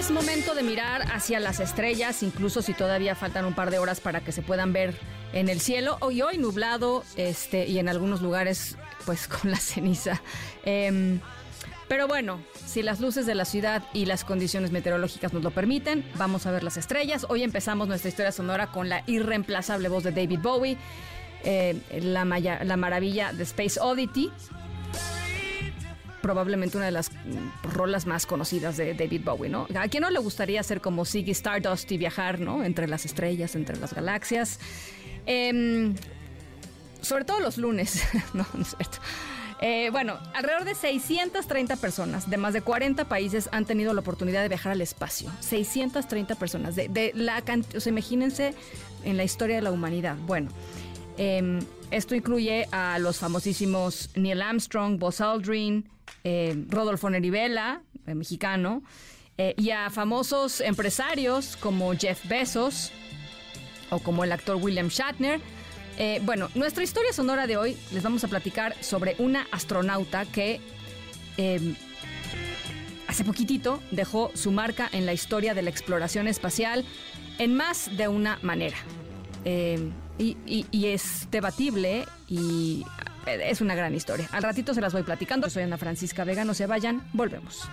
Es momento de mirar hacia las estrellas, incluso si todavía faltan un par de horas para que se puedan ver en el cielo. Hoy, hoy nublado, este, y en algunos lugares, pues con la ceniza. Em, pero bueno, si las luces de la ciudad y las condiciones meteorológicas nos lo permiten, vamos a ver las estrellas. Hoy empezamos nuestra historia sonora con la irreemplazable voz de David Bowie, eh, la, la maravilla de Space Oddity probablemente una de las mm, rolas más conocidas de David Bowie, ¿no? ¿A quién no le gustaría ser como Ziggy Stardust y viajar, ¿no? Entre las estrellas, entre las galaxias. Em, sobre todo los lunes, no, no es cierto. Eh, bueno, alrededor de 630 personas de más de 40 países han tenido la oportunidad de viajar al espacio. 630 personas. De, de la o sea, imagínense en la historia de la humanidad. Bueno, eh, esto incluye a los famosísimos Neil Armstrong, Buzz Aldrin, eh, Rodolfo Nerivela, eh, mexicano, eh, y a famosos empresarios como Jeff Bezos o como el actor William Shatner. Bueno, nuestra historia sonora de hoy les vamos a platicar sobre una astronauta que eh, hace poquitito dejó su marca en la historia de la exploración espacial en más de una manera. Eh, y, y- es debatible y es una gran historia. Al ratito se las voy platicando. Soy Ana Francisca Vega, no se vayan, volvemos.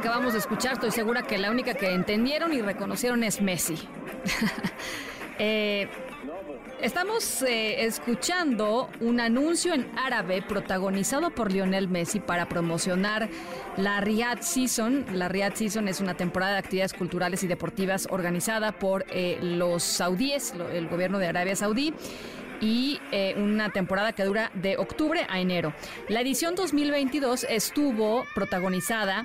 Acabamos de escuchar, estoy segura que la única que entendieron y reconocieron es Messi. Eh, estamos eh, escuchando un anuncio en árabe protagonizado por Lionel Messi para promocionar la Riyadh Season. La Riyadh Season es una temporada de actividades culturales y deportivas organizada por eh, los saudíes, el gobierno de Arabia Saudí y una temporada que dura de octubre a enero. La edición 2022 estuvo protagonizada,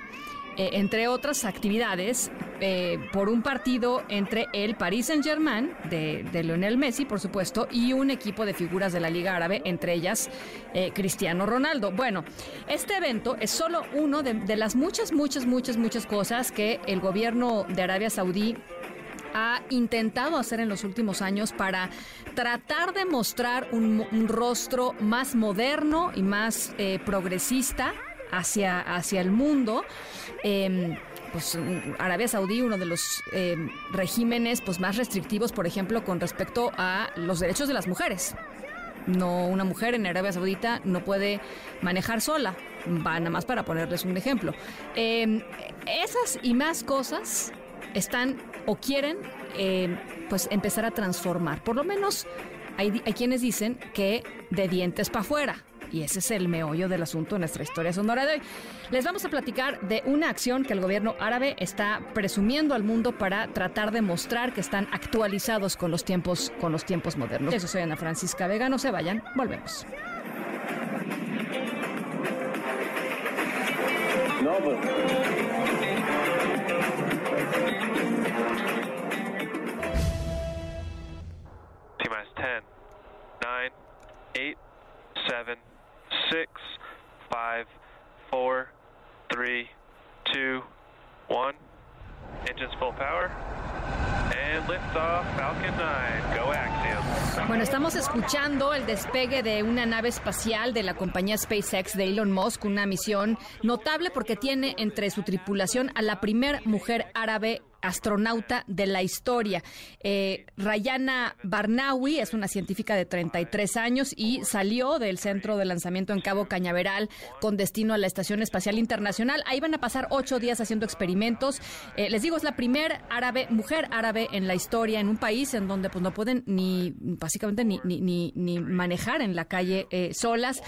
eh, entre otras actividades, eh, por un partido entre el Paris Saint-Germain, de, de Lionel Messi, por supuesto, y un equipo de figuras de la Liga Árabe, entre ellas eh, Cristiano Ronaldo. Bueno, este evento es solo uno de, las muchas, muchas, muchas, muchas cosas que el gobierno de Arabia Saudí ha intentado hacer en los últimos años para tratar de mostrar un, un rostro más moderno y más eh, progresista hacia, hacia el mundo. Em, pues Arabia Saudí, uno de los em, regímenes pues, más restrictivos, por ejemplo, con respecto a los derechos de las mujeres. No, una mujer en Arabia Saudita no puede manejar sola. Va nada más para ponerles un ejemplo. Eh, esas y más cosas están o quieren pues empezar a transformar. Por lo menos hay, hay quienes dicen que de dientes para afuera. Y ese es el meollo del asunto en nuestra historia sonora de hoy. Les vamos a platicar de una acción que el gobierno árabe está presumiendo al mundo para tratar de mostrar que están actualizados con los tiempos, con los tiempos modernos. Eso soy Ana Francisca Vega, no se vayan, volvemos. No, pues. 2, 1. Engines full power. And liftoff, Falcon 9. Go Axiom. Bueno, estamos escuchando el despegue de una nave espacial de la compañía SpaceX de Elon Musk, una misión notable porque tiene entre su tripulación a la primer mujer árabe astronauta de la historia. Eh, Rayana Barnawi es una científica de 33 años y salió del centro de lanzamiento en Cabo Cañaveral con destino a la Estación Espacial Internacional. Ahí van a pasar ocho días haciendo experimentos. Eh, les digo, es la primer árabe, mujer árabe en la historia, en un país en donde pues no pueden ni, básicamente, ni, ni, ni, ni manejar en la calle eh, solas.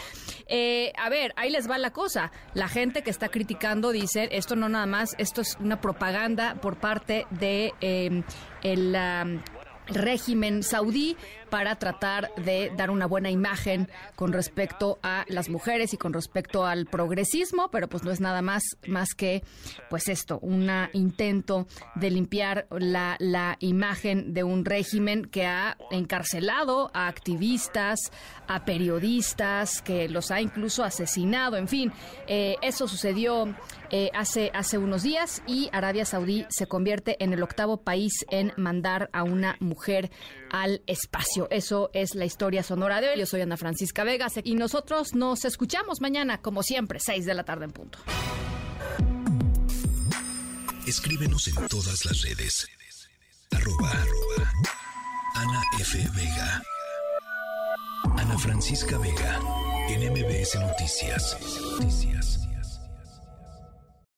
A ver, ahí les va la cosa. La gente que está criticando dice, esto no nada más, esto es una propaganda por parte de eh, el... um, régimen saudí para tratar de dar una buena imagen con respecto a las mujeres y con respecto al progresismo, pero pues no es nada más más que pues esto, un intento de limpiar la, la imagen de un régimen que ha encarcelado a activistas, a periodistas, que los ha incluso asesinado, en fin, eh, eso sucedió eh, hace, hace unos días y Arabia Saudí se convierte en el octavo país en mandar a una mujer al Eso es la historia sonora de hoy. Yo soy Ana Francisca Vegas y nosotros nos escuchamos mañana, como siempre, 6 de la tarde en punto. Escríbenos en todas las redes. Arroba, arroba Ana F. Vega. Ana Francisca Vega. En MBS Noticias. Noticias.